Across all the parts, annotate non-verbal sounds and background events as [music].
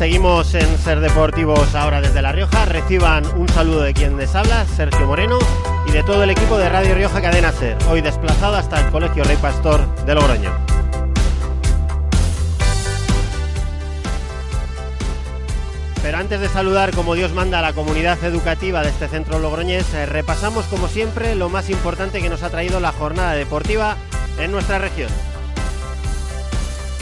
Seguimos en Ser Deportivos ahora desde La Rioja. Reciban un saludo de quien les habla, Sergio Moreno, y de todo el equipo de Radio Rioja Cadena Ser, hoy desplazado hasta el Colegio Rey Pastor de Logroño. Pero antes de saludar como Dios manda a la comunidad educativa de este centro logroñés, eh, repasamos como siempre lo más importante que nos ha traído la jornada deportiva en nuestra región.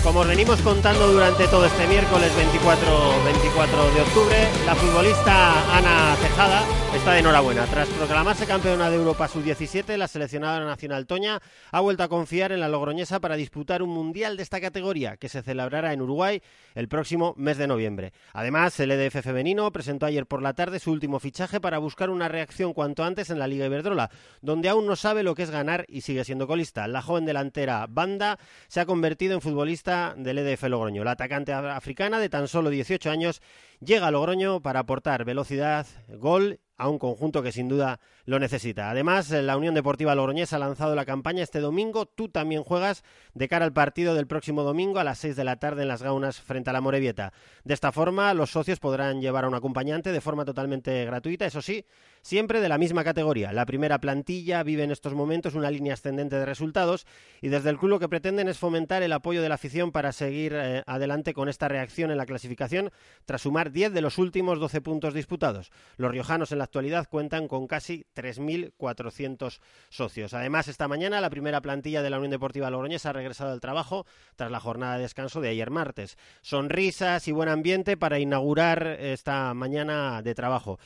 Como os venimos contando durante todo este miércoles 24, 24 de octubre, la futbolista Ana Tejada está de enhorabuena. Tras proclamarse campeona de Europa Sub-17, la seleccionada nacional Toña ha vuelto a confiar en la logroñesa para disputar un mundial de esta categoría que se celebrará en Uruguay el próximo mes de noviembre. Además, el EDF femenino presentó ayer por la tarde su último fichaje para buscar una reacción cuanto antes en la Liga Iberdrola, donde aún no sabe lo que es ganar y sigue siendo colista. La joven delantera Banda se ha convertido en futbolista del EDF Logroño. La atacante africana de tan solo 18 años llega a Logroño para aportar velocidad, gol a un conjunto que sin duda lo necesita. Además, la Unión Deportiva Logroñés ha lanzado la campaña este domingo. Tú también juegas de cara al partido del próximo domingo a las 6 de la tarde en las Gaunas frente a la Morevieta. De esta forma, los socios podrán llevar a un acompañante de forma totalmente gratuita, eso sí, siempre de la misma categoría. La primera plantilla vive en estos momentos una línea ascendente de resultados y desde el club lo que pretenden es fomentar el apoyo de la afición para seguir eh, adelante con esta reacción en la clasificación tras sumar 10 de los últimos 12 puntos disputados. Los riojanos en la actualidad cuentan con casi 3.400 socios. Además, esta mañana la primera plantilla de la Unión Deportiva Logroñesa ha regresado al trabajo tras la jornada de descanso de ayer martes. Sonrisas y buen ambiente para inaugurar esta mañana de trabajo.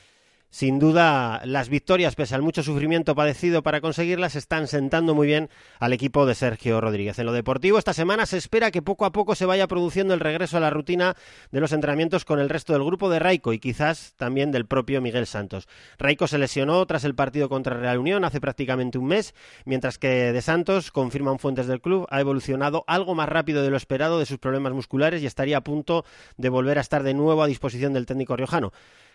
Sin duda, las victorias, pese al mucho sufrimiento padecido para conseguirlas, están sentando muy bien al equipo de Sergio Rodríguez. En lo deportivo, esta semana se espera que poco a poco se vaya produciendo el regreso a la rutina de los entrenamientos con el resto del grupo de Raico y quizás también del propio Miguel Santos. Raico se lesionó tras el partido contra Real Unión hace prácticamente un mes, mientras que de Santos, confirman fuentes del club, ha evolucionado algo más rápido de lo esperado de sus problemas musculares y estaría a punto de volver a estar de nuevo a disposición del técnico riojano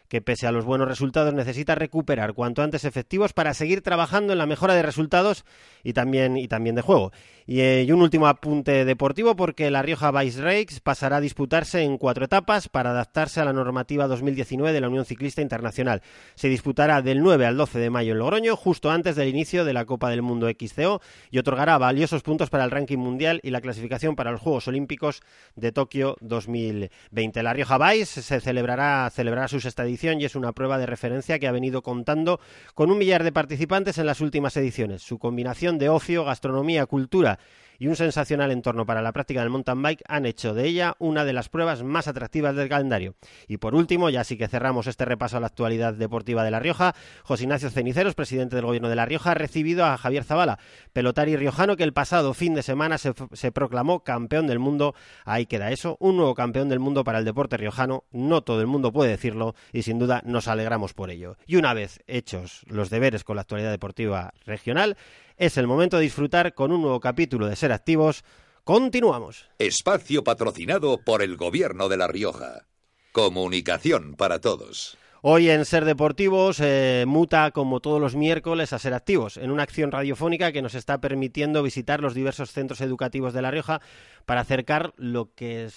que pese a los buenos resultados necesita recuperar cuanto antes efectivos para seguir trabajando en la mejora de resultados y también, y también de juego. Eh, y, un último apunte deportivo porque la Rioja Vice Rakes pasará a disputarse en cuatro etapas para adaptarse a la normativa 2019 de la Unión Ciclista Internacional. Se disputará del 9 al 12 de mayo en Logroño, justo antes del inicio de la Copa del Mundo XCO y otorgará valiosos puntos para el ranking mundial y la clasificación para los Juegos Olímpicos de Tokio 2020. La Rioja Vice se celebrará, celebrará su sexta y es una prueba de referencia que ha venido contando con un millar de participantes en las últimas ediciones. Su combinación de ocio, gastronomía, cultura y un sensacional entorno para la práctica del mountain bike han hecho de ella una de las pruebas más atractivas del calendario. Y por último, ya sí que cerramos este repaso a la actualidad deportiva de La Rioja, José Ignacio Ceniceros, presidente del Gobierno de La Rioja, ha recibido a Javier Zavala, pelotari riojano que el pasado fin de semana se, se proclamó campeón del mundo. Ahí queda eso, un nuevo campeón del mundo para el deporte riojano. No todo el mundo puede decirlo y sin duda nos alegramos por ello. Y una vez hechos los deberes con la actualidad deportiva regional, es el momento de disfrutar con un nuevo capítulo de Ser Activos. Continuamos. Espacio patrocinado por el Gobierno de La Rioja. Comunicación para todos. Hoy en Ser Deportivos eh, muta como todos los miércoles a Ser Activos, en una acción radiofónica que nos está permitiendo visitar los diversos centros educativos de La Rioja para acercar lo que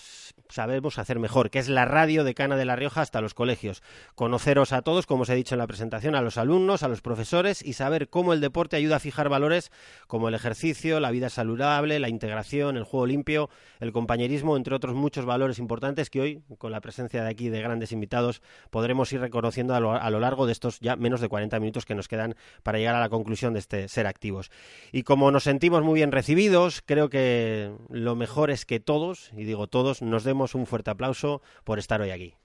sabemos hacer mejor, que es la radio de Cana de La Rioja hasta los colegios. Conoceros a todos, como os he dicho en la presentación, a los alumnos, a los profesores y saber cómo el deporte ayuda a fijar valores como el ejercicio, la vida saludable, la integración, el juego limpio, el compañerismo, entre otros muchos valores importantes que hoy, con la presencia de aquí de grandes invitados, podremos ir reconociendo a lo, a lo largo de estos ya menos de 40 minutos que nos quedan para llegar a la conclusión de este ser activos. Y como nos sentimos muy bien recibidos, creo que lo mejor es que todos, y digo todos, nos demos un fuerte aplauso por estar hoy aquí.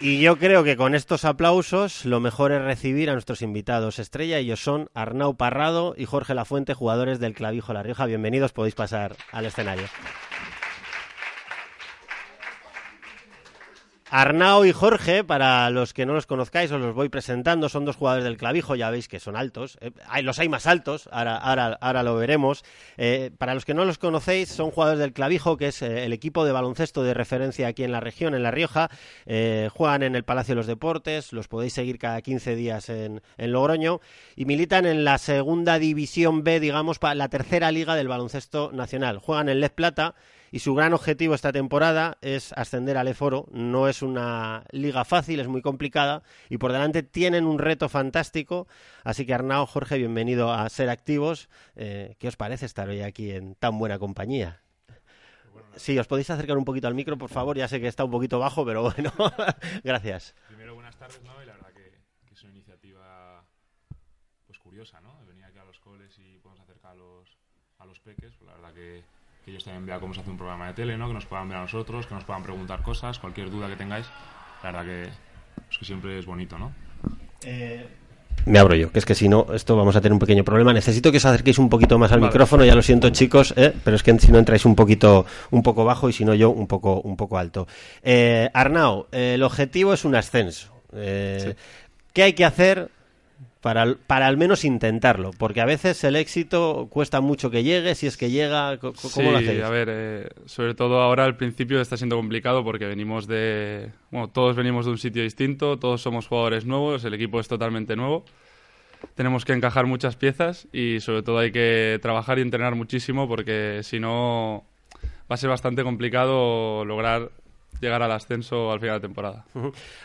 Y yo creo que con estos aplausos lo mejor es recibir a nuestros invitados estrella. Ellos son Arnau Parrado y Jorge Lafuente, jugadores del Clavijo La Rioja. Bienvenidos, podéis pasar al escenario. Arnao y Jorge, para los que no los conozcáis, os los voy presentando. Son dos jugadores del clavijo, ya veis que son altos. Eh, hay, los hay más altos, ahora, ahora, ahora lo veremos. Eh, para los que no los conocéis, son jugadores del clavijo, que es eh, el equipo de baloncesto de referencia aquí en la región, en La Rioja. juegan en el Palacio de los Deportes, los podéis seguir cada 15 días en, Logroño. Y militan en la segunda división B, digamos, la tercera liga del baloncesto nacional. Juegan en Les Plata y su gran objetivo esta temporada es ascender al Eforo. No es una liga fácil, es muy complicada y por delante tienen un reto fantástico. Así que Arnao, Jorge, bienvenido a Ser Activos. Eh, ¿Qué os parece estar hoy aquí en tan buena compañía? Sí, os podéis acercar un poquito al micro, por favor. Ya sé que está un poquito bajo, pero bueno, [laughs] gracias. Primero, buenas tardes, ¿no? Y la verdad que, es una iniciativa pues curiosa, ¿no? Venir aquí a los coles y podemos acercar a los, a los peques. Pues la verdad que que ellos también vean cómo se hace un programa de tele, ¿no? que nos puedan ver a nosotros, que nos puedan preguntar cosas, cualquier duda que tengáis. La verdad que, que siempre es bonito, ¿no? Eh, me abro yo, que es que si no, esto vamos a tener un pequeño problema. Necesito que os acerquéis un poquito más al micrófono, ya lo siento chicos, ¿eh? pero es que si no entráis un poquito, un poco bajo y si no yo un poco, un poco alto. Eh, Arnau, el objetivo es un ascenso. ¿Qué hay que hacer para, para al menos intentarlo, porque a veces el éxito cuesta mucho que llegue, si es que llega, ¿cómo lo hacéis? a ver, eh, sobre todo ahora al principio está siendo complicado porque venimos de, bueno, todos venimos de un sitio distinto, todos somos jugadores nuevos, el equipo es totalmente nuevo, tenemos que encajar muchas piezas y sobre todo hay que trabajar y entrenar muchísimo porque si no va a ser bastante complicado lograr llegar al ascenso al final de temporada.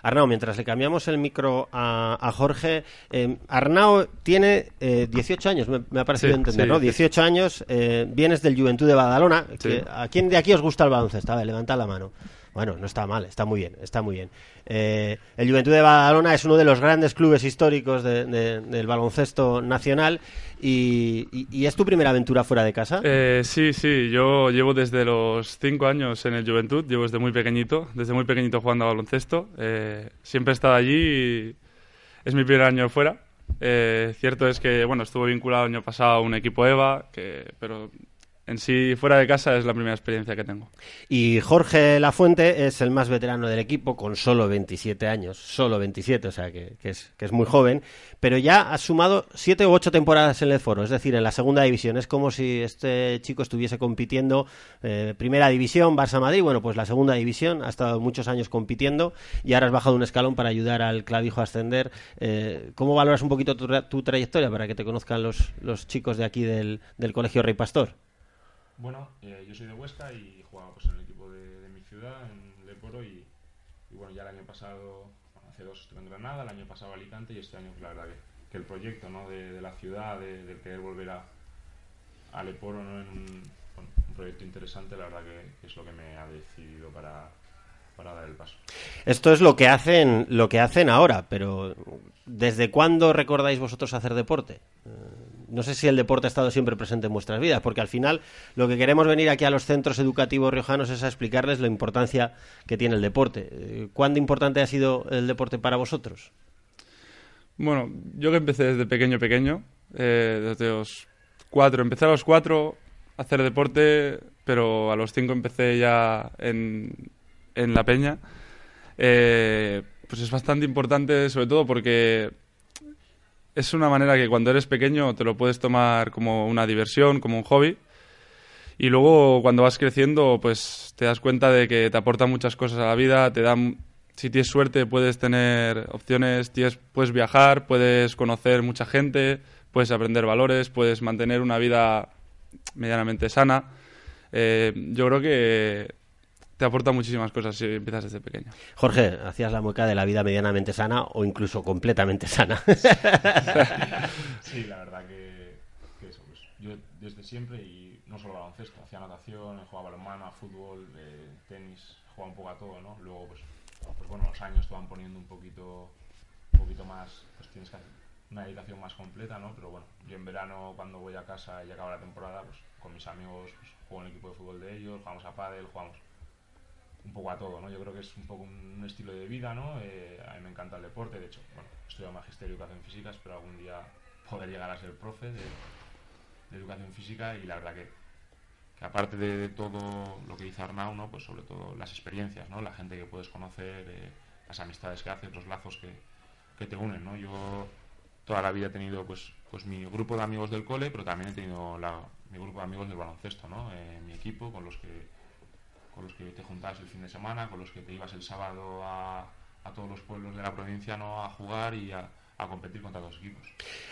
Arnau, mientras le cambiamos el micro a, Jorge, eh, Arnau tiene 18 eh, años, me, ha parecido entender, ¿no? 18 años, eh, vienes del Juventud de Badalona. ¿A quién de aquí os gusta el baloncesto? A ver, levanta la mano. Bueno, no está mal, está muy bien, está muy bien. Eh, el Juventud de Badalona es uno de los grandes clubes históricos del baloncesto nacional y, es tu primera aventura fuera de casa. Eh, sí, sí, yo llevo desde los cinco años en el Juventud, llevo desde muy pequeñito, desde muy pequeñito jugando a baloncesto. Eh, siempre he estado allí y es mi primer año fuera. cierto es que bueno, estuve vinculado el año pasado a un equipo EVA, que, pero en sí, fuera de casa es la primera experiencia que tengo. Y Jorge Lafuente es el más veterano del equipo, con solo 27 años, solo 27, o sea que, es, muy joven, pero ya ha sumado 7 u 8 temporadas en el foro, es decir, en la segunda división. Es como si este chico estuviese compitiendo eh, primera división, Barça Madrid, bueno, pues la segunda división, ha estado muchos años compitiendo y ahora has bajado un escalón para ayudar al clavijo a ascender. Eh, ¿Cómo valoras un poquito tu, trayectoria para que te conozcan los, chicos de aquí del Colegio Rey Pastor? Bueno, eh, yo soy de Huesca y jugaba pues, en el equipo de, mi ciudad, en Leporo, y, bueno, ya el año pasado, hace dos estuve en Granada, el año pasado Alicante y este año, pues, la verdad que, el proyecto ¿no? de, la ciudad, de, de, querer volver a, a Leporo ¿no? en un, proyecto interesante, la verdad que, es lo que me ha decidido para, para dar el paso. Esto es lo que hacen, lo que hacen ahora, pero ¿desde cuándo recordáis vosotros hacer deporte? No sé si el deporte ha estado siempre presente en vuestras vidas, porque al final lo que queremos venir aquí a los centros educativos riojanos es a explicarles la importancia que tiene el deporte. Eh, ¿Cuándo importante ha sido el deporte para vosotros? Bueno, yo que empecé desde pequeño, pequeño, eh, desde los cuatro, empecé a los cuatro a hacer deporte, pero a los cinco empecé ya en, en la peña. Eh, pues es bastante importante, sobre todo porque es una manera que cuando eres pequeño te lo puedes tomar como una diversión, como un hobby. Y luego cuando vas creciendo, pues te das cuenta de que te aporta muchas cosas a la vida, te dan si tienes suerte puedes tener opciones, tienes, puedes viajar, puedes conocer mucha gente, puedes aprender valores, puedes mantener una vida medianamente sana. Eh, yo creo que te aporta muchísimas cosas si empiezas desde pequeño. Jorge, hacías la mueca de la vida medianamente sana o incluso completamente sana. [laughs] sí, la verdad que, eso, pues, yo desde siempre, y no solo baloncesto, hacía natación, jugaba balonmano, fútbol, eh, tenis, jugaba un poco a todo, ¿no? Luego, pues, pues bueno, los años te van poniendo un poquito, un poquito más, pues tienes que hacer una dedicación más completa, ¿no? Pero bueno, yo en verano cuando voy a casa y acaba la temporada, pues con mis amigos pues, juego en el equipo de fútbol de ellos, jugamos a pádel, jugamos un poco a todo, ¿no? Yo creo que es un poco un, estilo de vida, ¿no? Eh, a mí me encanta el deporte, de hecho, bueno, estudio magisterio de educación física, espero algún día poder llegar a ser profe de, educación física y la verdad que, aparte de, todo lo que dice Arnau, ¿no? pues sobre todo las experiencias, ¿no? la gente que puedes conocer, eh, las amistades que haces, los lazos que, que te unen. ¿no? Yo toda la vida he tenido pues, pues mi grupo de amigos del cole, pero también he tenido la, mi grupo de amigos del baloncesto, ¿no? Eh, mi equipo con los que con los que te juntabas el fin de semana, con los que te ibas el sábado a, a todos los pueblos de la provincia ¿no? a jugar y a, a competir contra los equipos.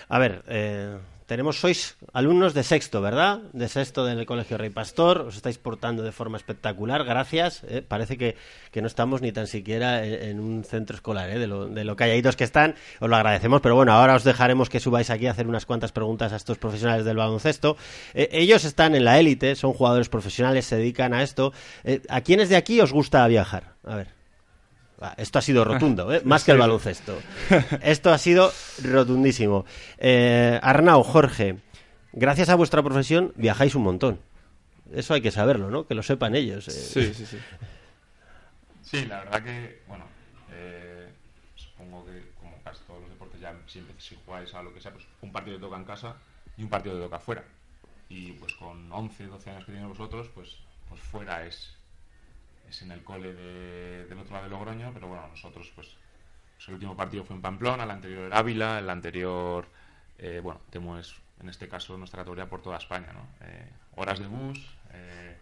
A ver, eh, tenemos, sois alumnos de sexto, ¿verdad? De sexto del Colegio Rey Pastor, os estáis portando de forma espectacular, gracias. Eh, parece que, que, no estamos ni tan siquiera en, un centro escolar, ¿eh? de, lo, de lo calladitos que están, os lo agradecemos, pero bueno, ahora os dejaremos que subáis aquí a hacer unas cuantas preguntas a estos profesionales del baloncesto. Eh, ellos están en la élite, son jugadores profesionales, se dedican a esto. Eh, ¿A quiénes de aquí os gusta viajar? A ver. Ah, esto ha sido rotundo, ¿eh? [laughs] más que el baloncesto. Esto ha sido rotundísimo. Eh, Arnau, Jorge, gracias a vuestra profesión viajáis un montón. Eso hay que saberlo, ¿no? Que lo sepan ellos. Eh. Sí, sí, sí. Sí, la verdad que, bueno, eh, supongo que como casi todos los deportes ya siempre si jugáis a lo que sea, pues un partido te toca en casa y un partido te toca fuera. Y pues con 11, 12 años que tenéis vosotros, pues, pues fuera es, es en el cole del otro lado de Logroño, pero bueno, nosotros pues, pues, el último partido fue en Pamplona, el anterior era Ávila, el anterior, eh, bueno, tenemos en este caso nuestra categoría por toda España, ¿no? Eh, horas de bus, eh,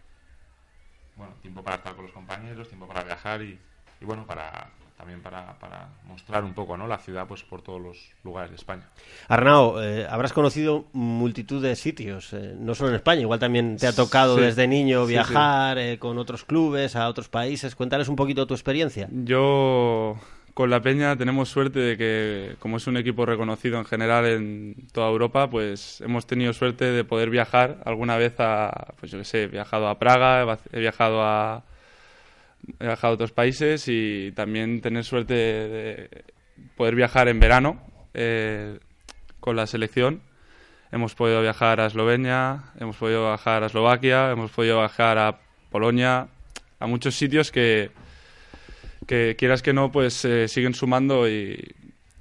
bueno, tiempo para estar con los compañeros, tiempo para viajar y, y bueno, para, también para, para, mostrar un poco ¿no? la ciudad pues por todos los lugares de España. Arnau, eh, habrás conocido multitud de sitios, eh, no solo en España, igual también te ha tocado sí. desde niño viajar sí, sí. Eh, con otros clubes a otros países. Cuéntales un poquito tu experiencia. Yo con la Peña tenemos suerte de que, como es un equipo reconocido en general en toda Europa, pues hemos tenido suerte de poder viajar alguna vez a, pues yo qué sé, he viajado a Praga, he viajado a he viajado a otros países y también tener suerte de poder viajar en verano eh, con la selección. Hemos podido viajar a Eslovenia, hemos podido viajar a Eslovaquia, hemos podido viajar a Polonia, a muchos sitios que, que quieras que no, pues eh, siguen sumando y,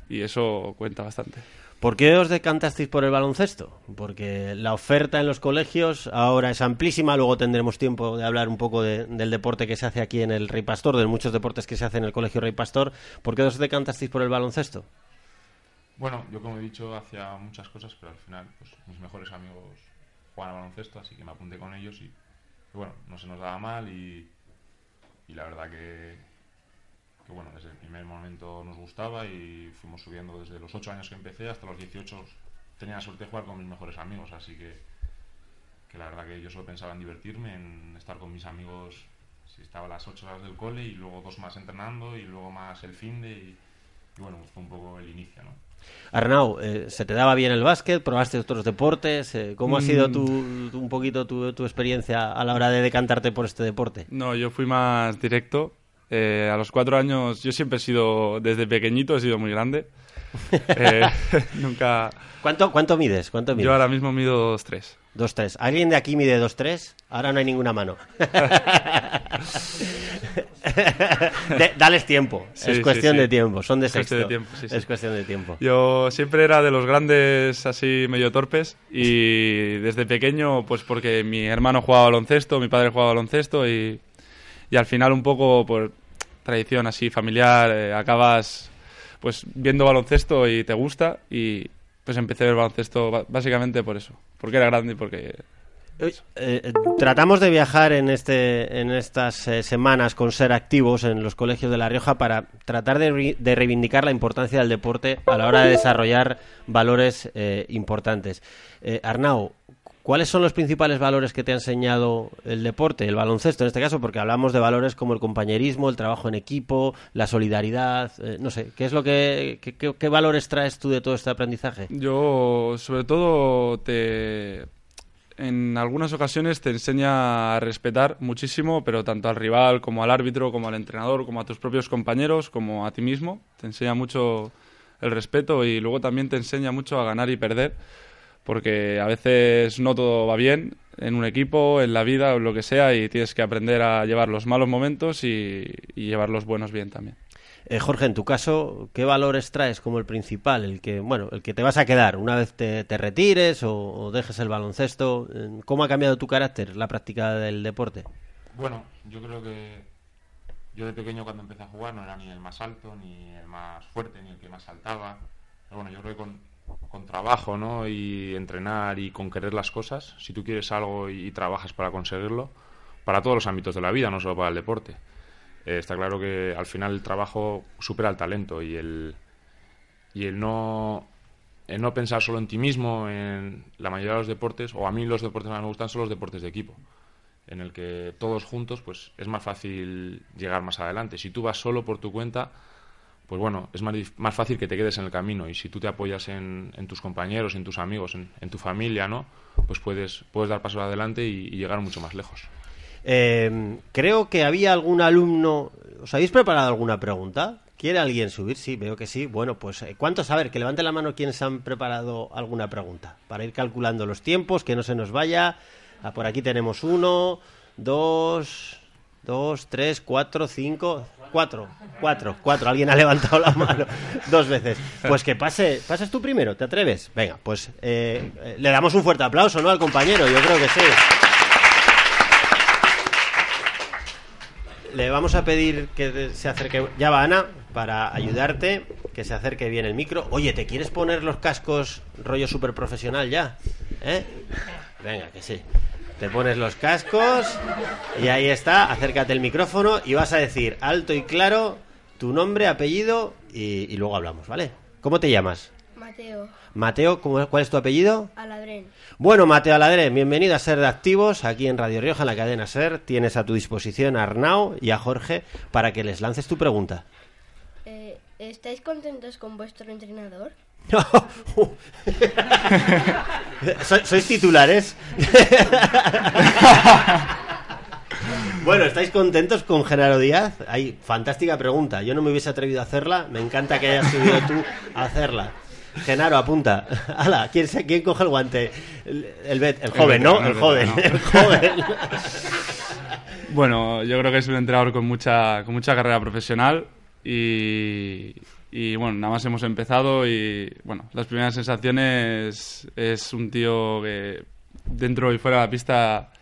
y eso cuenta bastante. ¿Por qué os decantasteis por el baloncesto? Porque la oferta en los colegios ahora es amplísima, luego tendremos tiempo de hablar un poco de, del deporte que se hace aquí en el Rey Pastor, de muchos deportes que se hacen en el Colegio Rey Pastor. ¿Por qué os decantasteis por el baloncesto? Bueno, yo como he dicho, hacía muchas cosas, pero al final pues, mis mejores amigos juegan al baloncesto, así que me apunté con ellos y, y bueno, no se nos daba mal y, y la verdad que, que bueno, desde el primer momento nos gustaba y fuimos subiendo desde los 8 años que empecé hasta los 18 tenía la suerte de jugar con mis mejores amigos, así que, que la verdad que yo solo pensaba en divertirme, en estar con mis amigos, si estaba las 8 horas del cole y luego dos más entrenando y luego más el fin de y, y bueno, fue un poco el inicio, ¿no? Arnau, eh, ¿se te daba bien el básquet? ¿Probaste otros deportes? Eh, ¿Cómo ha sido tu, tu, un poquito tu, tu experiencia a la hora de decantarte por este deporte? No, yo fui más directo eh, a los cuatro años, yo siempre he sido, desde pequeñito he sido muy grande. [laughs] eh, [laughs] nunca. ¿Cuánto, ¿Cuánto mides? ¿Cuánto mides? Yo ahora mismo mido 2'3. 2'3. ¿Alguien de aquí mide 2'3? Ahora no hay ninguna mano. [laughs] de, dales tiempo. Sí, es cuestión sí, sí. de tiempo. Son de sexto. De tiempo, es cuestión de tiempo. Yo siempre era de los grandes así medio torpes y desde pequeño, pues porque mi hermano jugaba baloncesto, mi padre jugaba baloncesto y, y al final un poco por tradición así familiar eh, acabas pues viendo baloncesto y te gusta y pues empecé a ver baloncesto básicamente por eso, porque era grande y porque eh, eh, tratamos de viajar en este en estas semanas con ser activos en los colegios de La Rioja para tratar de, de reivindicar la importancia del deporte a la hora de desarrollar valores eh, importantes. Arnau, ¿Cuáles son los principales valores que te ha enseñado el deporte, el baloncesto en este caso? Porque hablamos de valores como el compañerismo, el trabajo en equipo, la solidaridad, eh, no sé, ¿qué es lo que qué, valores traes tú de todo este aprendizaje? Yo, sobre todo, te en algunas ocasiones te enseña a respetar muchísimo, pero tanto al rival como al árbitro, como al entrenador, como a tus propios compañeros, como a ti mismo. Te enseña mucho el respeto y luego también te enseña mucho a ganar y perder porque a veces no todo va bien en un equipo, en la vida o lo que sea y tienes que aprender a llevar los malos momentos y, y llevar los buenos bien también. Eh, Jorge, en tu caso, ¿qué valores traes como el principal, el que, bueno, el que te vas a quedar una vez te, te retires o, o dejes el baloncesto? Eh, ¿Cómo ha cambiado tu carácter la práctica del deporte? Bueno, yo creo que yo de pequeño cuando empecé a jugar no era ni el más alto, ni el más fuerte, ni el que más saltaba. Pero bueno, yo creo que con, con trabajo, ¿no? Y entrenar y con querer las cosas, si tú quieres algo y, trabajas para conseguirlo, para todos los ámbitos de la vida, no solo para el deporte. Eh, está claro que al final el trabajo supera el talento y el, y el no el no pensar solo en ti mismo, en la mayoría de los deportes, o a mí los deportes que más me gustan son los deportes de equipo, en el que todos juntos pues es más fácil llegar más adelante. Si tú vas solo por tu cuenta, pues bueno, es más, más fácil que te quedes en el camino y si tú te apoyas en, en tus compañeros, en tus amigos, en, en tu familia, ¿no? Pues puedes, puedes dar pasos adelante y, llegar mucho más lejos. Eh, creo que había algún alumno. ¿Os habéis preparado alguna pregunta? ¿Quiere alguien subir? Sí, veo que sí. Bueno, pues eh, ¿cuántos? A ver, que levanten la mano quienes han preparado alguna pregunta. Para ir calculando los tiempos, que no se nos vaya. Ah, por aquí tenemos uno, dos, dos, tres, cuatro, cinco, cuatro, cuatro, cuatro. Alguien ha levantado la mano dos veces. Pues que pase, pases tú primero, ¿te atreves? Venga, pues eh, le damos un fuerte aplauso, ¿no? Al compañero, yo creo que sí. Le vamos a pedir que se acerque. Ya va Ana, para ayudarte, que se acerque bien el micro. Oye, ¿te quieres poner los cascos rollo super profesional ya? ¿Eh? Venga, que sí. Te pones los cascos y ahí está, acércate el micrófono y vas a decir alto y claro tu nombre, apellido y, y luego hablamos, ¿vale? ¿Cómo te llamas? Mateo, Mateo, ¿cómo- ¿cuál es tu apellido? Aladrén. Bueno, Mateo Aladré, bienvenido a Ser de Activos, aquí en Radio Rioja, en la cadena Ser. Tienes a tu disposición a Arnau y a Jorge para que les lances tu pregunta. Eh, ¿Estáis contentos con vuestro entrenador? [laughs] ¿So- ¿Sois titulares? [laughs] bueno, ¿estáis contentos con Genaro Díaz? Hay fantástica pregunta. Yo no me hubiese atrevido a hacerla. Me encanta que hayas subido tú a hacerla. Genaro, apunta. Hala, ¿quién, se- quién coge el guante? El, el, el joven, ¿no? El el joven. El [laughs] joven. Bueno, yo creo que es un entrenador con mucha, con mucha carrera profesional y, y, bueno, nada más hemos empezado y bueno, las primeras sensaciones es un tío que dentro y fuera de la pista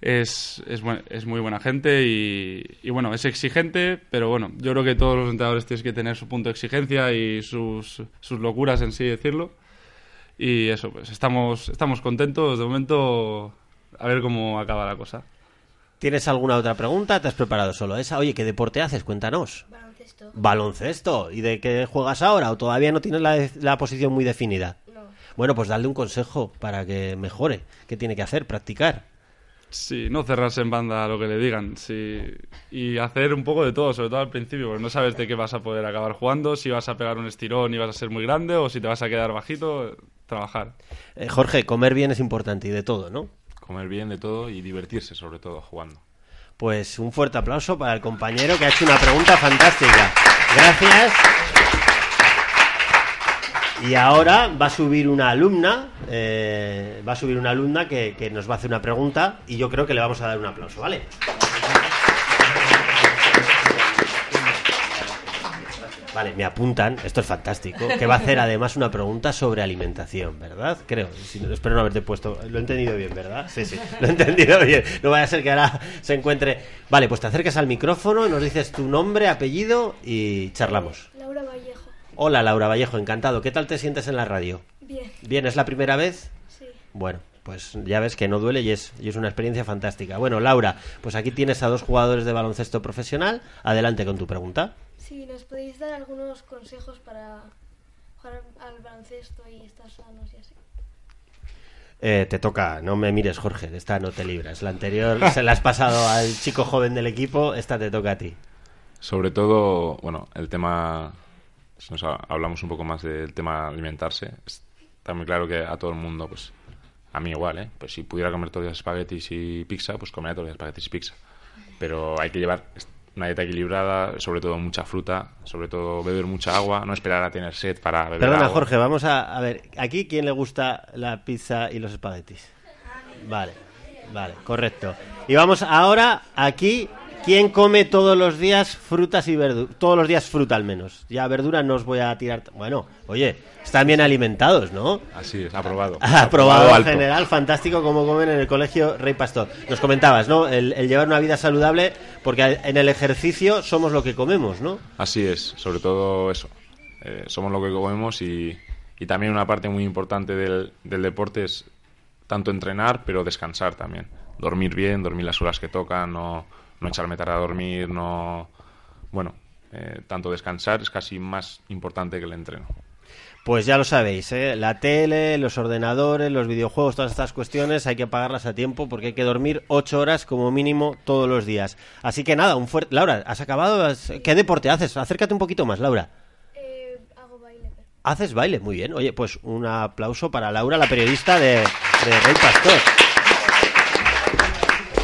es, es, buen- es muy buena gente y, y, bueno, es exigente, pero bueno, yo creo que todos los entrenadores tienen que tener su punto de exigencia y sus, sus locuras en sí decirlo. Y eso, pues estamos, estamos contentos de momento a ver cómo acaba la cosa. ¿Tienes alguna otra pregunta? ¿Te has preparado solo esa? Oye, ¿qué deporte haces? Cuéntanos. Baloncesto. Baloncesto. ¿Y de qué juegas ahora? ¿O todavía no tienes la, la posición muy definida? No. Bueno, pues dale un consejo para que mejore. ¿Qué tiene que hacer? Practicar. Sí, no cerrarse en banda a lo que le digan. Sí. Y hacer un poco de todo, sobre todo al principio, porque no sabes de qué vas a poder acabar jugando, si vas a pegar un estirón y vas a ser muy grande o si te vas a quedar bajito, trabajar. Eh, Jorge, comer bien es importante y de todo, ¿no? Comer bien de todo y divertirse sobre todo jugando. Pues un fuerte aplauso para el compañero que ha hecho una pregunta fantástica. Gracias. Y ahora va a subir una alumna, eh, va a subir una alumna que, que nos va a hacer una pregunta y yo creo que le vamos a dar un aplauso, ¿vale? Vale, me apuntan, esto es fantástico, que va a hacer además una pregunta sobre alimentación, ¿verdad? Creo, si no- espero no haberte puesto, lo he entendido bien, ¿verdad? Sí, sí, [laughs] lo he entendido bien. No vaya a ser que ahora se encuentre... Vale, pues te acercas al micrófono, nos dices tu nombre, apellido y charlamos. Laura Vallejo. Hola Laura Vallejo, encantado. ¿Qué tal te sientes en la radio? Bien. Bien, ¿es la primera vez? Sí. Bueno, pues ya ves que no duele y es, y es una experiencia fantástica. Bueno, Laura, pues aquí tienes a dos jugadores de baloncesto profesional. Adelante con tu pregunta. Sí, ¿nos podéis dar algunos consejos para jugar al baloncesto y estar sanos y así? Eh, te toca, no me mires Jorge, de esta no te libras. La anterior [laughs] se la has pasado al chico joven del equipo, esta te toca a ti. Sobre todo, bueno, el tema, si nos ha- hablamos un poco más del tema alimentarse, está muy claro que a todo el mundo, pues a mí igual, ¿eh? Pues si pudiera comer todos los espaguetis y pizza, pues comería todos los espaguetis y pizza. Pero hay que llevar una dieta equilibrada, sobre todo mucha fruta, sobre todo beber mucha agua, no esperar a tener sed para beber Perdona agua. Jorge, vamos a, a ver, ¿aquí quién le gusta la pizza y los espaguetis? Vale, vale, correcto. Y vamos ahora aquí ¿Quién come todos los días frutas y verduras? Todos los días fruta al menos. Ya verdura no os voy a tirar. Bueno, oye, están bien alimentados, ¿no? Así es, aprobado. [laughs] Aprobado en general, fantástico como comen en el colegio Rey Pastor. Nos comentabas, ¿no? El, el llevar una vida saludable, porque en el ejercicio somos lo que comemos, ¿no? Así es, sobre todo eso. Eh, somos lo que comemos y, y también una parte muy importante del, del deporte es tanto entrenar, pero descansar también. Dormir bien, dormir las horas que tocan, no, no echarme tarde a dormir, no... Bueno, eh, tanto descansar es casi más importante que el entreno. Pues ya lo sabéis, ¿eh? la tele, los ordenadores, los videojuegos, todas estas cuestiones hay que pagarlas a tiempo porque hay que dormir ocho horas como mínimo todos los días. Así que nada, un fuerte... Laura, ¿has acabado? ¿Has- ¿Qué deporte haces? Acércate un poquito más, Laura. Eh, hago baile. Haces baile, muy bien. Oye, pues un aplauso para Laura, la periodista de, de Rey Pastor.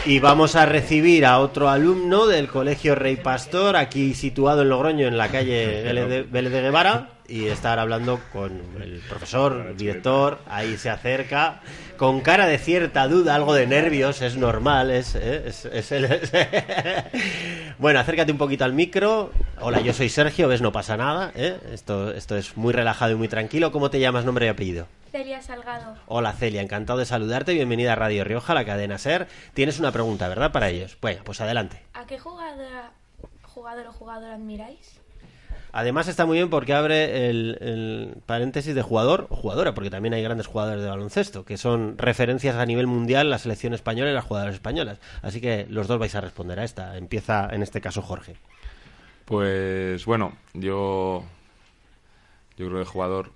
Y vamos a recibir a otro alumno del Colegio Rey Pastor, aquí situado en Logroño, en la calle Vélez de, de Guevara, y estar hablando con el profesor, el director, ahí se acerca, con cara de cierta duda, algo de nervios, es normal, es, ¿eh? es, es el- [laughs] bueno, acércate un poquito al micro. Hola, yo soy Sergio, ves, no pasa nada, ¿eh? esto, esto es muy relajado y muy tranquilo. ¿Cómo te llamas, nombre y apellido? Celia Salgado. Hola Celia, encantado de saludarte, bienvenida a Radio Rioja, la cadena SER. Tienes una pregunta, ¿verdad? Para ellos. Bueno, pues adelante. ¿A qué jugadora, jugador o jugadora admiráis? Además está muy bien porque abre el, el paréntesis de jugador o jugadora, porque también hay grandes jugadores de baloncesto, que son referencias a nivel mundial la selección española y las jugadoras españolas. Así que los dos vais a responder a esta. Empieza en este caso Jorge. Pues bueno, yo, yo creo que el jugador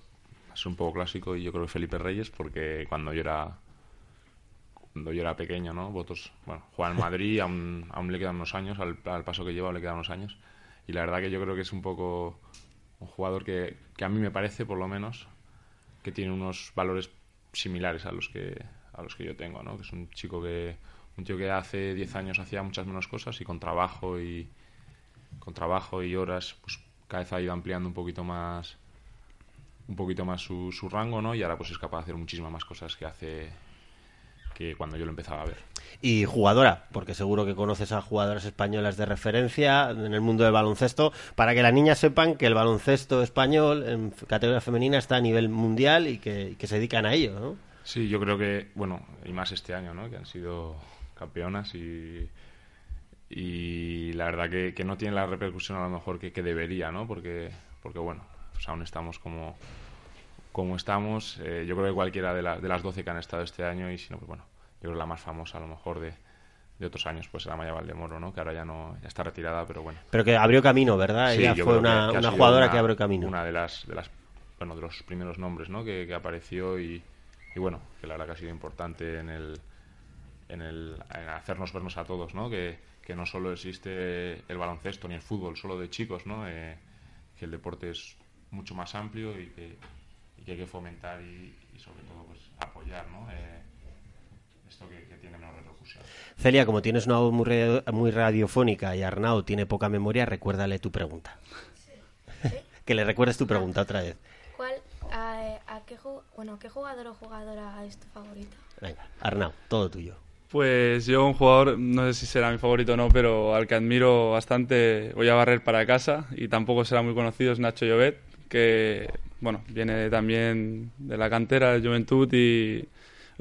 es un poco clásico y yo creo que Felipe Reyes porque cuando yo era cuando yo era pequeño, ¿no? Votos, bueno, juega en [laughs] Madrid, aún, aún le quedan unos años, al, al paso que lleva le quedan unos años y la verdad que yo creo que es un poco un jugador que, que a mí me parece, por lo menos, que tiene unos valores similares a los que a los que yo tengo, ¿no? Que es un chico que un tío que hace 10 años hacía muchas menos cosas y con trabajo y con trabajo y horas, pues cada vez ha ido ampliando un poquito más un poquito más su, su rango, ¿no? Y ahora pues es capaz de hacer muchísimas más cosas que hace que cuando yo lo empezaba a ver. Y jugadora, porque seguro que conoces a jugadoras españolas de referencia en el mundo del baloncesto, para que las niñas sepan que el baloncesto español en categoría femenina está a nivel mundial y que, que se dedican a ello, ¿no? Sí, yo creo que, bueno, y más este año, ¿no? Que han sido campeonas y, y la verdad que, que no tiene la repercusión a lo mejor que, que debería, ¿no? Porque, porque bueno, pues aún estamos como, como estamos. Eh, yo creo que cualquiera de, la- de las 12 que han estado este año, y si no, pues bueno, creo que la más famosa a lo mejor de, de otros años, pues era Maya Valdemoro, ¿no? Que ahora ya no ya está retirada, pero bueno. Pero que abrió camino, ¿verdad? Sí, Ella yo fue creo que- una, que una jugadora una- que abrió camino. Una de las, de las bueno, de los primeros nombres, ¿no? Que, que apareció y, y bueno, que la verdad que ha sido importante en el, en el en hacernos vernos a todos, ¿no? Que, que no solo existe el baloncesto ni el fútbol solo de chicos, ¿no? Eh, que el deporte es mucho más amplio y que, y que hay que fomentar y, y sobre todo pues apoyar, ¿no? Eh, esto que, que tiene menos repercusión. Celia, como tienes una voz muy, radio- muy radiofónica y Arnau tiene poca memoria, recuérdale tu pregunta. [laughs] que le recuerdes tu pregunta otra vez. ¿Cuál, a, a qué, ju- bueno, qué jugador o jugadora es tu favorita? Venga, Arnau, todo tuyo. Pues yo un jugador, no sé si será mi favorito o no, pero al que admiro bastante, voy a barrer para casa y tampoco será muy conocido, es Nacho Llobet, que bueno, viene también de la cantera de Juventud y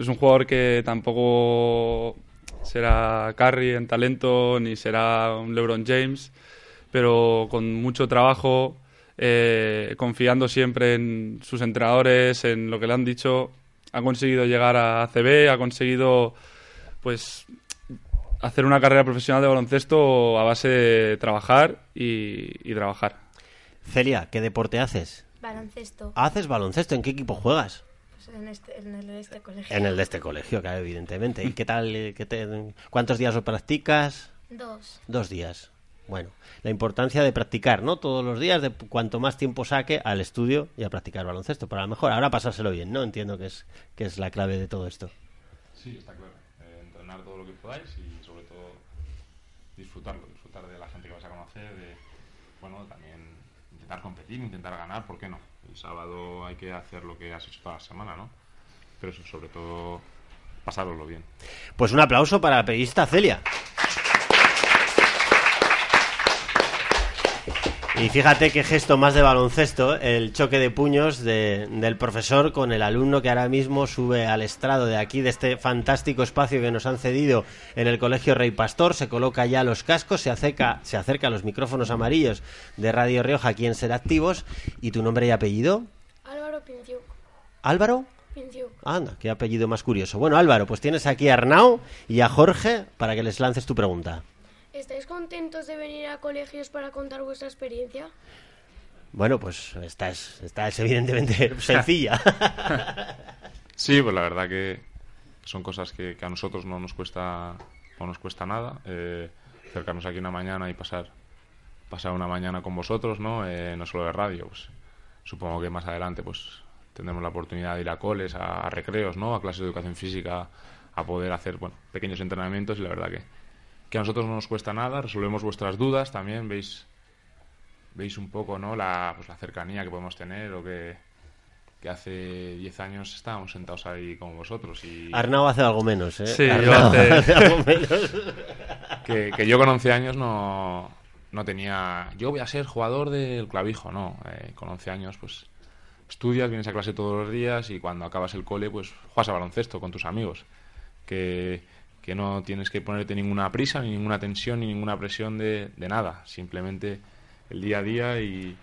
es un jugador que tampoco será Curry en talento ni será un LeBron James, pero con mucho trabajo, eh, confiando siempre en sus entrenadores, en lo que le han dicho, ha conseguido llegar a ACB, ha conseguido pues hacer una carrera profesional de baloncesto a base de trabajar y, y trabajar. Celia, ¿qué deporte haces? Baloncesto. ¿Haces baloncesto? ¿En qué equipo juegas? En, este, en el de este colegio. En el de este colegio, claro, evidentemente. ¿Y qué tal? eh, qué te- ¿Cuántos días lo practicas? Dos. Dos días. Bueno, la importancia de practicar, ¿no? Todos los días, de cuanto más tiempo saque al estudio y a practicar baloncesto. Pero a lo mejor ahora pasárselo bien, ¿no? Entiendo que es, que es la clave de todo esto. Sí, está claro. Eh, entrenar todo lo que podáis y sobre todo disfrutarlo, disfrutar de la gente que vas a conocer, de, bueno, también intentar competir, intentar ganar, ¿por qué no? Sábado hay que hacer lo que has hecho toda la semana, ¿no? Pero eso, sobre todo, pasároslo bien. Pues un aplauso para la periodista Celia. Y fíjate qué gesto más de baloncesto, el choque de puños de- del profesor con el alumno que ahora mismo sube al estrado de aquí, de este fantástico espacio que nos han cedido en el Colegio Rey Pastor, se coloca ya los cascos, se acerca, se acerca a los micrófonos amarillos de Radio Rioja aquí en Ser Activos. ¿Y tu nombre y apellido? Álvaro Pinciuc. ¿Álvaro? Pinciuc. Anda, qué apellido más curioso. Bueno, Álvaro, pues tienes aquí a Arnau y a Jorge para que les lances tu pregunta. ¿Estáis contentos de venir a colegios para contar vuestra experiencia? Bueno, pues esta es, esta es evidentemente [laughs] sencilla. [laughs] Sí, pues la verdad que son cosas que, que a nosotros no nos cuesta no nos cuesta nada eh, acercarnos aquí una mañana y pasar pasar una mañana con vosotros, ¿no? Eh, no solo de radio, pues supongo que más adelante pues tendremos la oportunidad de ir a coles, a, a recreos, ¿no? A clases de educación física, a poder hacer bueno pequeños entrenamientos y la verdad que que a nosotros no nos cuesta nada, resolvemos vuestras dudas también, veis veis un poco, ¿no? La pues la cercanía que podemos tener o que que hace 10 años estábamos sentados ahí con vosotros y Arnau hace algo menos, ¿eh? Sí, yo [laughs] hace- algo menos. que, que yo con 11 años no, no tenía yo voy a ser jugador del clavijo, no, Eh, con 11 años pues estudias, vienes a clase todos los días y cuando acabas el cole pues juegas a baloncesto con tus amigos, que, que no tienes que ponerte ninguna prisa, ni ninguna tensión, ni ninguna presión de, de nada, simplemente el día a día y,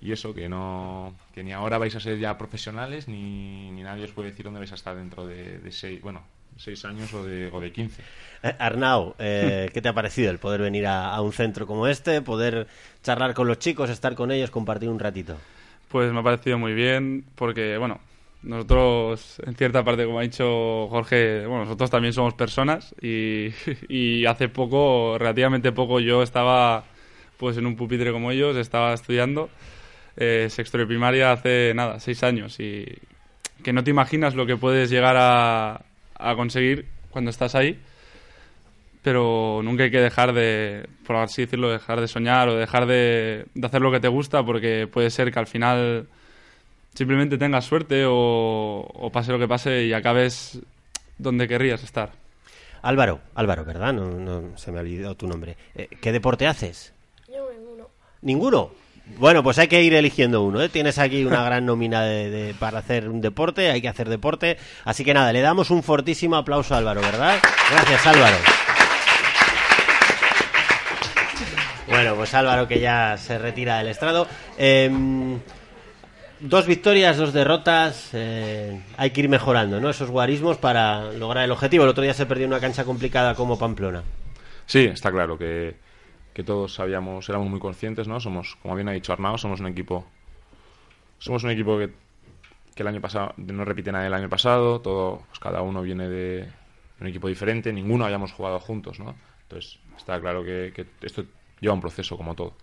y eso, que no que ni ahora vais a ser ya profesionales ni, ni nadie os puede decir dónde vais a estar dentro de, de seis, bueno, seis años o de, o de 15. Eh, Arnau, eh, [laughs] ¿qué te ha parecido el poder venir a, a un centro como este, poder charlar con los chicos, estar con ellos, compartir un ratito? Pues me ha parecido muy bien porque, bueno, nosotros, en cierta parte, como ha dicho Jorge, bueno, nosotros también somos personas [laughs] y, hace poco, relativamente poco, yo estaba pues en un pupitre como ellos, estaba estudiando eh, sexto de primaria hace, nada, seis años. Y que no te imaginas lo que puedes llegar a, conseguir cuando estás ahí pero nunca hay que dejar de, por así decirlo, dejar de soñar o dejar de, de hacer lo que te gusta porque puede ser que al final simplemente tengas suerte o, o pase lo que pase y acabes donde querrías estar. Álvaro, Álvaro, ¿verdad? No, no se me ha olvidado tu nombre. Eh, ¿Qué deporte haces? Yo ninguno. ¿Ninguno? Bueno, pues hay que ir eligiendo uno. ¿eh? Tienes aquí una gran nómina de, de- para hacer un deporte, hay que hacer deporte. Así que nada, le damos un fortísimo aplauso a Álvaro, ¿verdad? Gracias, Álvaro. Bueno, pues Álvaro que ya se retira del estrado. Em, dos victorias, dos derrotas. eh, hay que ir mejorando, ¿no? Esos guarismos para lograr el objetivo. El otro día se perdió una cancha complicada como Pamplona. Sí, está claro que, que todos sabíamos, éramos muy conscientes, ¿no? Somos, como bien ha dicho Arnau, somos un equipo, somos un equipo que, que el año pasado no repite nada del año pasado, todo, pues cada uno viene de un equipo diferente, ninguno hayamos jugado juntos, ¿no? Entonces está claro que esto lleva un proceso como todo.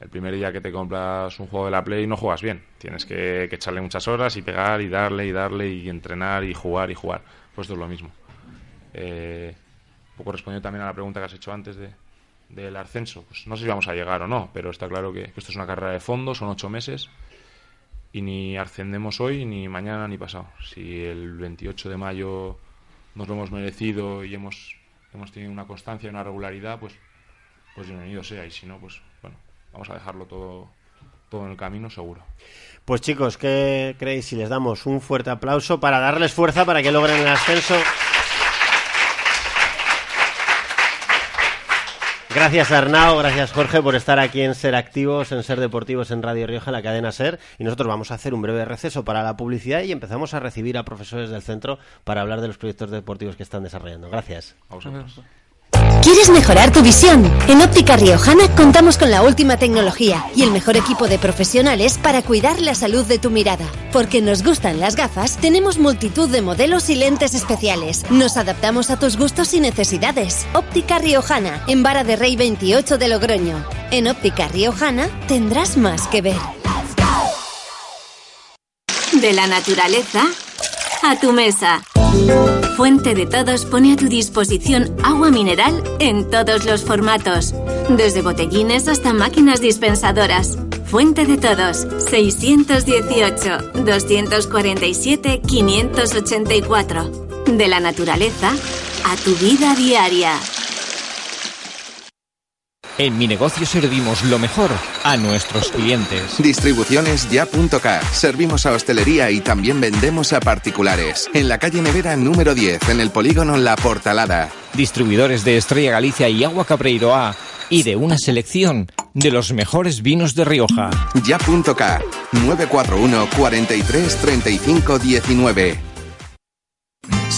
El primer día que te compras un juego de la Play no juegas bien, tienes que, echarle muchas horas y pegar y darle y darle y entrenar y jugar y jugar. Pues esto es lo mismo. Eh, un poco respondiendo también a la pregunta que has hecho antes de, del ascenso. Pues no sé si vamos a llegar o no, pero está claro que, que esto es una carrera de fondo, son ocho meses y ni ascendemos hoy, ni mañana, ni pasado. Si el 28 de mayo nos lo hemos merecido y hemos, hemos tenido una constancia y una regularidad, pues, pues bienvenido sea. Y si no, pues bueno, vamos a dejarlo todo, todo en el camino seguro. Pues chicos, ¿qué creéis si les damos un fuerte aplauso para darles fuerza para que logren el ascenso? Gracias Arnau, gracias Jorge por estar aquí en Ser Activos, en Ser Deportivos en Radio Rioja, en la cadena Ser. Y nosotros vamos a hacer un breve receso para la publicidad y empezamos a recibir a profesores del centro para hablar de los proyectos deportivos que están desarrollando. Gracias. A vosotros. ¿Quieres mejorar tu visión? En Óptica Riojana contamos con la última tecnología y el mejor equipo de profesionales para cuidar la salud de tu mirada. Porque nos gustan las gafas, tenemos multitud de modelos y lentes especiales. Nos adaptamos a tus gustos y necesidades. Óptica Riojana, en Vara de Rey 28 de Logroño. En Óptica Riojana tendrás más que ver. De la naturaleza a tu mesa. Fuente de Todos pone a tu disposición agua mineral en todos los formatos, desde botellines hasta máquinas dispensadoras. Fuente de Todos, 618-247-584. De la naturaleza a tu vida diaria. En mi negocio servimos lo mejor a nuestros clientes. Distribuciones ya.k. Servimos a hostelería y también vendemos a particulares. En la calle Nevera número 10, en el polígono La Portalada. Distribuidores de Estrella Galicia y Agua Cabreiro y de una selección de los mejores vinos de Rioja. Ya.k 941 43 35 19.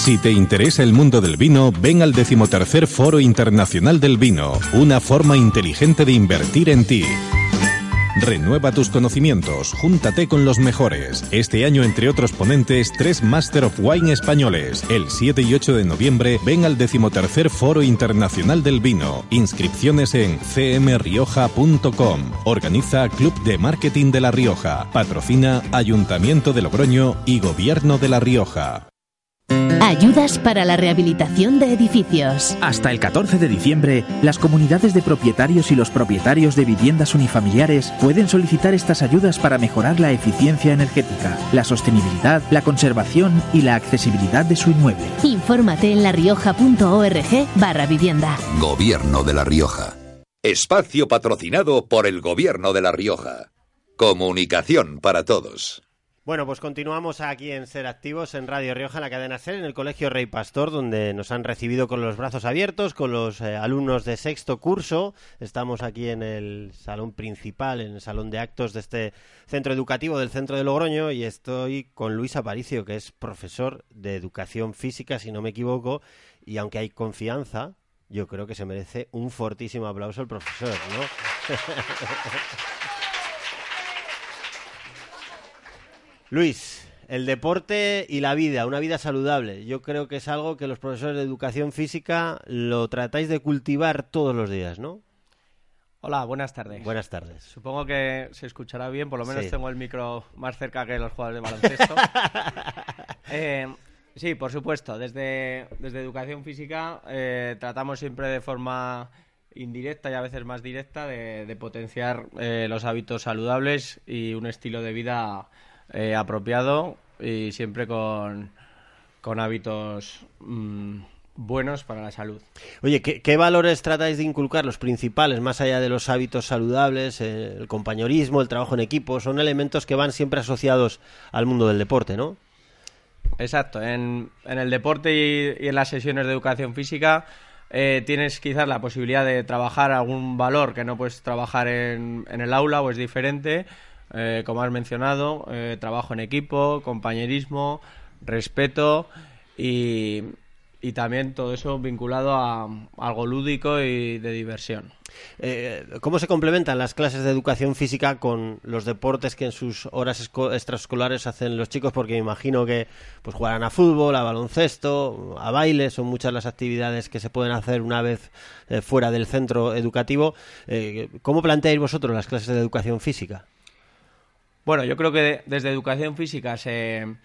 Si te interesa el mundo del vino, ven al decimotercer Foro Internacional del Vino, una forma inteligente de invertir en ti. Renueva tus conocimientos, júntate con los mejores. Este año, entre otros ponentes, tres Master of Wine españoles. El 7 y 8 de noviembre, ven al decimotercer Foro Internacional del Vino. Inscripciones en cmrioja.com. Organiza Club de Marketing de La Rioja. Patrocina Ayuntamiento de Logroño y Gobierno de La Rioja. Ayudas para la rehabilitación de edificios. Hasta el 14 de diciembre, las comunidades de propietarios y los propietarios de viviendas unifamiliares pueden solicitar estas ayudas para mejorar la eficiencia energética, la sostenibilidad, la conservación y la accesibilidad de su inmueble. Infórmate en larioja.org barra vivienda. Gobierno de La Rioja. Espacio patrocinado por el Gobierno de La Rioja. Comunicación para todos. Bueno, pues continuamos aquí en Ser Activos en Radio Rioja, en la cadena Ser, en el Colegio Rey Pastor, donde nos han recibido con los brazos abiertos, con los eh, alumnos de sexto curso. Estamos aquí en el salón principal, en el salón de actos de este centro educativo del centro de Logroño, y estoy con Luis Aparicio, que es profesor de educación física, si no me equivoco, y aunque hay confianza, yo creo que se merece un fortísimo aplauso el profesor. [laughs] Luis, el deporte y la vida, una vida saludable. Yo creo que es algo que los profesores de educación física lo tratáis de cultivar todos los días, ¿no? Hola, buenas tardes. Buenas tardes. Supongo que se escuchará bien, por lo menos tengo el micro más cerca que los jugadores de baloncesto. [laughs] Eh, sí, por supuesto, desde, desde educación física eh, tratamos siempre de forma indirecta y a veces más directa de, potenciar eh, los hábitos saludables y un estilo de vida eh, apropiado y siempre con, con hábitos mm, buenos para la salud. Oye, ¿qué, valores tratáis de inculcar, los principales, más allá de los hábitos saludables, el compañerismo, el trabajo en equipo? Son elementos que van siempre asociados al mundo del deporte, ¿no? Exacto, en, en el deporte y, en las sesiones de educación física eh, tienes quizás la posibilidad de trabajar algún valor que no puedes trabajar en, en el aula o es diferente, eh, como has mencionado, eh, trabajo en equipo, compañerismo, respeto y, también todo eso vinculado a, algo lúdico y de diversión. Eh, ¿Cómo se complementan las clases de educación física con los deportes que en sus horas extraescolares hacen los chicos? Porque me imagino que pues jugarán a fútbol, a baloncesto, a baile, son muchas las actividades que se pueden hacer una vez fuera del centro educativo. ¿Cómo planteáis vosotros las clases de educación física? Bueno, yo creo que desde educación física se,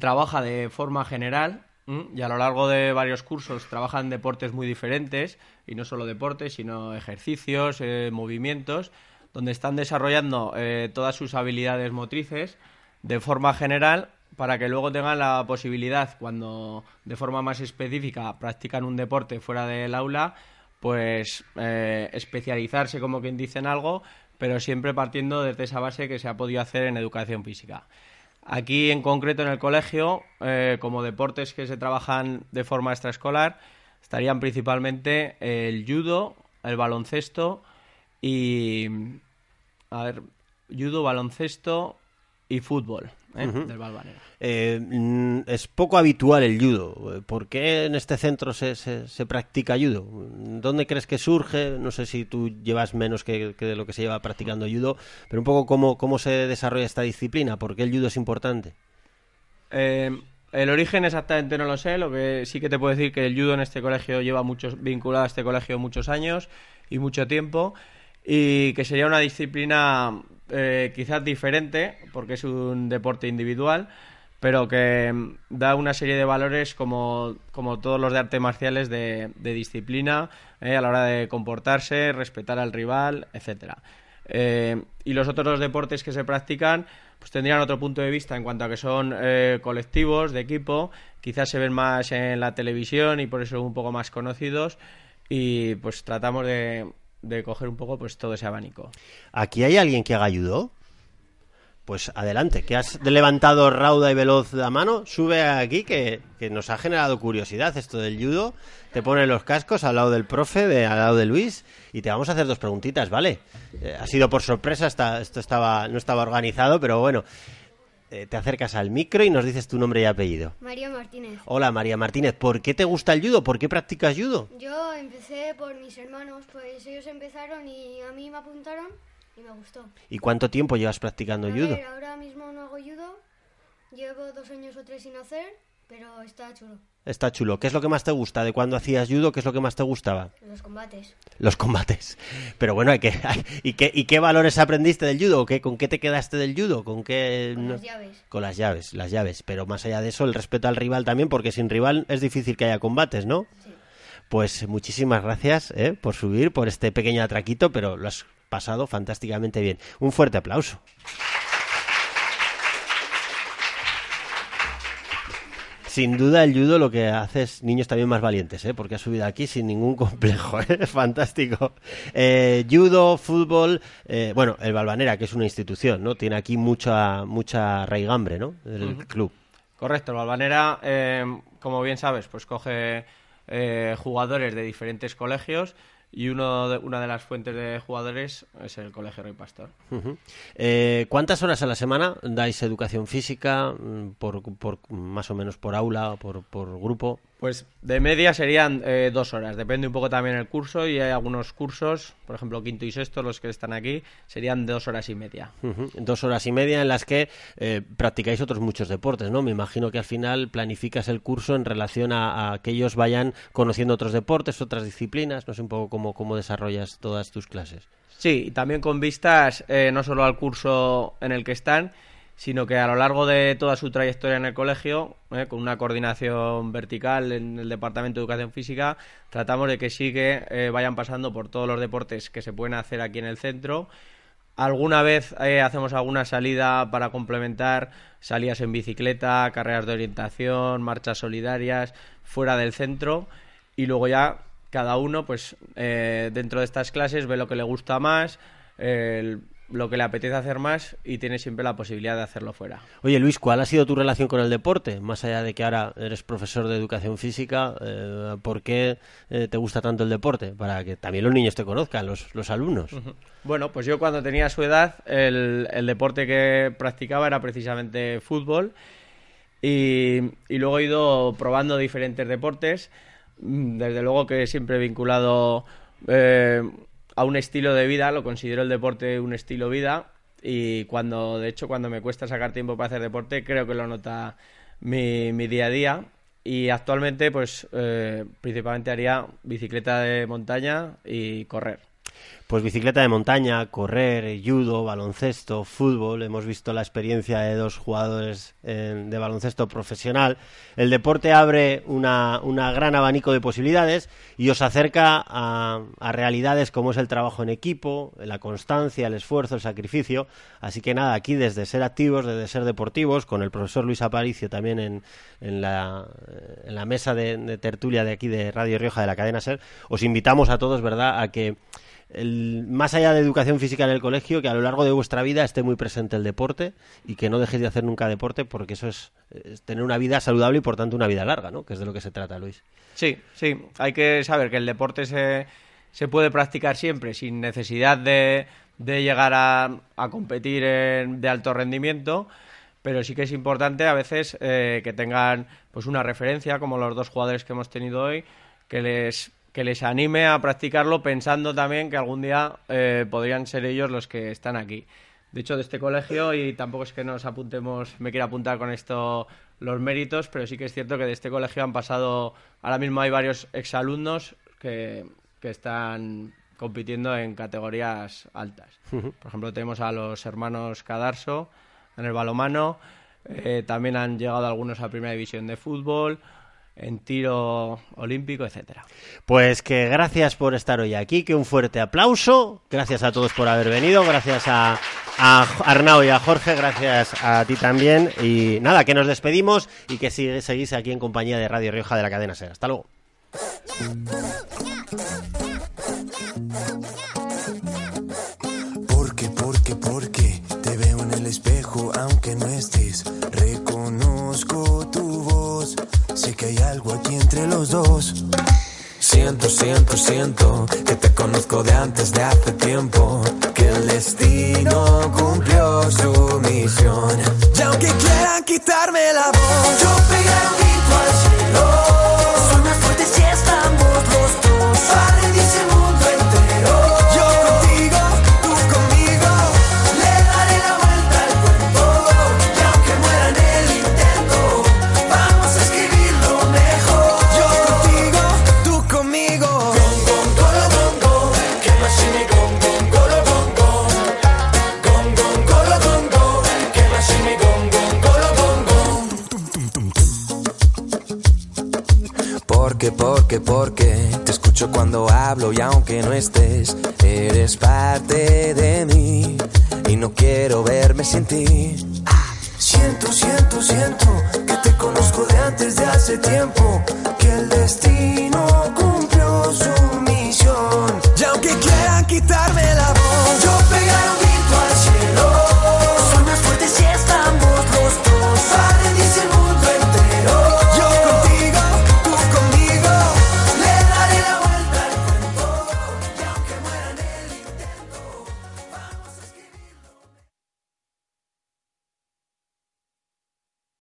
trabaja de forma general y a lo largo de varios cursos trabajan deportes muy diferentes y no solo deportes, sino ejercicios, eh, movimientos, donde están desarrollando eh, todas sus habilidades motrices de forma general para que luego tengan la posibilidad, cuando de forma más específica practican un deporte fuera del aula, pues eh, especializarse como quien dice en algo pero siempre partiendo desde esa base que se ha podido hacer en educación física. Aquí en concreto en el colegio, eh, como deportes que se trabajan de forma extraescolar, estarían principalmente el judo, el baloncesto y... A ver, judo, baloncesto y fútbol. ¿Eh? del eh, mm, es poco habitual el judo. ¿Por qué en este centro se, se, practica judo? ¿Dónde crees que surge? No sé si tú llevas menos que, de lo que se lleva practicando judo, pero un poco cómo, cómo se desarrolla esta disciplina, por qué el judo es importante. Eh, el origen exactamente no lo sé, lo que sí que te puedo decir que el judo en este colegio lleva muchos, vinculado a este colegio muchos años y mucho tiempo y que sería una disciplina eh, quizás diferente, porque es un deporte individual, pero que mm, da una serie de valores como, como todos los de artes marciales de, disciplina eh, a la hora de comportarse, respetar al rival, etcétera. Eh, y los otros deportes que se practican pues tendrían otro punto de vista en cuanto a que son colectivos, de equipo, quizás se ven más en la televisión y por eso un poco más conocidos y pues tratamos de, de coger un poco pues todo ese abanico. ¿Aquí hay alguien que haga judo? Pues adelante, que has levantado rauda y veloz la mano, sube aquí que, que nos ha generado curiosidad esto del judo. Te pones los cascos al lado del profe, de, al lado de Luis, y te vamos a hacer dos preguntitas, ¿vale? Eh, ha sido por sorpresa, está- esto estaba, no estaba organizado, pero bueno. Eh, te acercas al micro y nos dices tu nombre y apellido. María Martínez. Hola María Martínez, ¿por qué te gusta el judo? ¿Por qué practicas judo? Yo empecé por mis hermanos, pues ellos empezaron y a mí me apuntaron y me gustó. ¿Y cuánto tiempo llevas practicando A judo? ver, ahora mismo no hago judo, llevo dos años o tres sin hacer, pero está chulo. Está chulo. ¿Qué es lo que más te gusta de cuando hacías judo? ¿Qué es lo que más te gustaba? Los combates. Los combates. Pero bueno, hay que, [laughs] ¿y, qué, ¿y qué valores aprendiste del judo? ¿Qué, ¿Con qué te quedaste del judo? ¿Con qué? Con las llaves. Con las llaves, las llaves. Pero más allá de eso, el respeto al rival también, porque sin rival es difícil que haya combates, ¿no? Pues muchísimas gracias ¿eh? por subir, por este pequeño atraquito, pero lo has pasado fantásticamente bien. Un fuerte aplauso. Sin duda el judo lo que hace es niños también más valientes, ¿eh? porque ha subido aquí sin ningún [laughs] complejo, ¿eh? fantástico. Eh, judo, fútbol, eh, bueno, el Balvanera, que es una institución, ¿no? Tiene aquí mucha mucha raigambre, ¿no? El club. Correcto, el Balvanera, eh, como bien sabes, pues coge eh, jugadores de diferentes colegios y uno de- una de las fuentes de jugadores es el Colegio Rey Pastor. Eh, ¿Cuántas horas a la semana dais educación física, mm, por, por- más o menos por aula o por, por grupo? Pues de media serían eh, dos horas, depende un poco también el curso y hay algunos cursos, por ejemplo quinto y sexto, los que están aquí, serían dos horas y media. Dos horas y media en las que eh, practicáis otros muchos deportes, ¿no? Me imagino que al final planificas el curso en relación a, a que ellos vayan conociendo otros deportes, otras disciplinas, no sé un poco cómo, cómo desarrollas todas tus clases. Sí, y también con vistas eh, no solo al curso en el que están, sino que a lo largo de toda su trayectoria en el colegio, eh, con una coordinación vertical en el Departamento de Educación Física, tratamos de que sí eh, vayan pasando por todos los deportes que se pueden hacer aquí en el centro. Alguna vez hacemos alguna salida para complementar salidas en bicicleta, carreras de orientación, marchas solidarias fuera del centro y luego ya cada uno pues eh, dentro de estas clases ve lo que le gusta más, lo que le apetece hacer más y tiene siempre la posibilidad de hacerlo fuera. Oye Luis, ¿cuál ha sido tu relación con el deporte? Más allá de que ahora eres profesor de educación física, eh, ¿por qué eh, te gusta tanto el deporte? Para que también los niños te conozcan, los, los alumnos. Bueno, pues yo cuando tenía su edad, el, el deporte que practicaba era precisamente fútbol y, y luego he ido probando diferentes deportes, desde luego que siempre he vinculado eh, a un estilo de vida, lo considero el deporte un estilo vida y cuando, de hecho, cuando me cuesta sacar tiempo para hacer deporte, creo que lo nota mi, mi día a día. Y actualmente, pues, eh, principalmente haría bicicleta de montaña y correr. Pues bicicleta de montaña, correr, judo, baloncesto, fútbol. Hemos visto la experiencia de dos jugadores eh, de baloncesto profesional. El deporte abre una, gran abanico de posibilidades y os acerca a, a realidades como es el trabajo en equipo, la constancia, el esfuerzo, el sacrificio. Así que nada, aquí desde ser activos, desde ser deportivos, con el profesor Luis Aparicio también en, en, la, en la mesa de tertulia de aquí de Radio Rioja de la cadena SER, os invitamos a todos, ¿verdad?, a que el- más allá de educación física en el colegio, que a lo largo de vuestra vida esté muy presente el deporte y que no dejéis de hacer nunca deporte porque eso es, tener una vida saludable y por tanto una vida larga, ¿no? Que es de lo que se trata, Luis. Sí, sí, hay que saber que el deporte se, se puede practicar siempre sin necesidad de, de llegar a, a competir en- de alto rendimiento, pero sí que es importante a veces eh, que tengan pues una referencia, como los dos jugadores que hemos tenido hoy, que les, que les anime a practicarlo pensando también que algún día eh, podrían ser ellos los que están aquí. De hecho, de este colegio, y tampoco es que nos apuntemos, me quiera apuntar con esto los méritos, pero sí que es cierto que de este colegio han pasado, ahora mismo hay varios exalumnos que, que están compitiendo en categorías altas. Por ejemplo, tenemos a los hermanos Cadarso en el balomano, eh, también han llegado algunos a primera división de fútbol, en tiro olímpico, etcétera. Pues que gracias por estar hoy aquí, que un fuerte aplauso, gracias a todos por haber venido, gracias a, Arnau y a Jorge, gracias a ti también y nada, que nos despedimos y que sig seguís aquí en compañía de Radio Rioja de la cadena SER. Hasta luego. hay algo aquí entre los dos. Siento, siento, siento que te conozco de antes de hace tiempo. Que el destino cumplió su misión. Y aunque quieran quitarme la voz, yo pegué y aunque no estés, eres parte de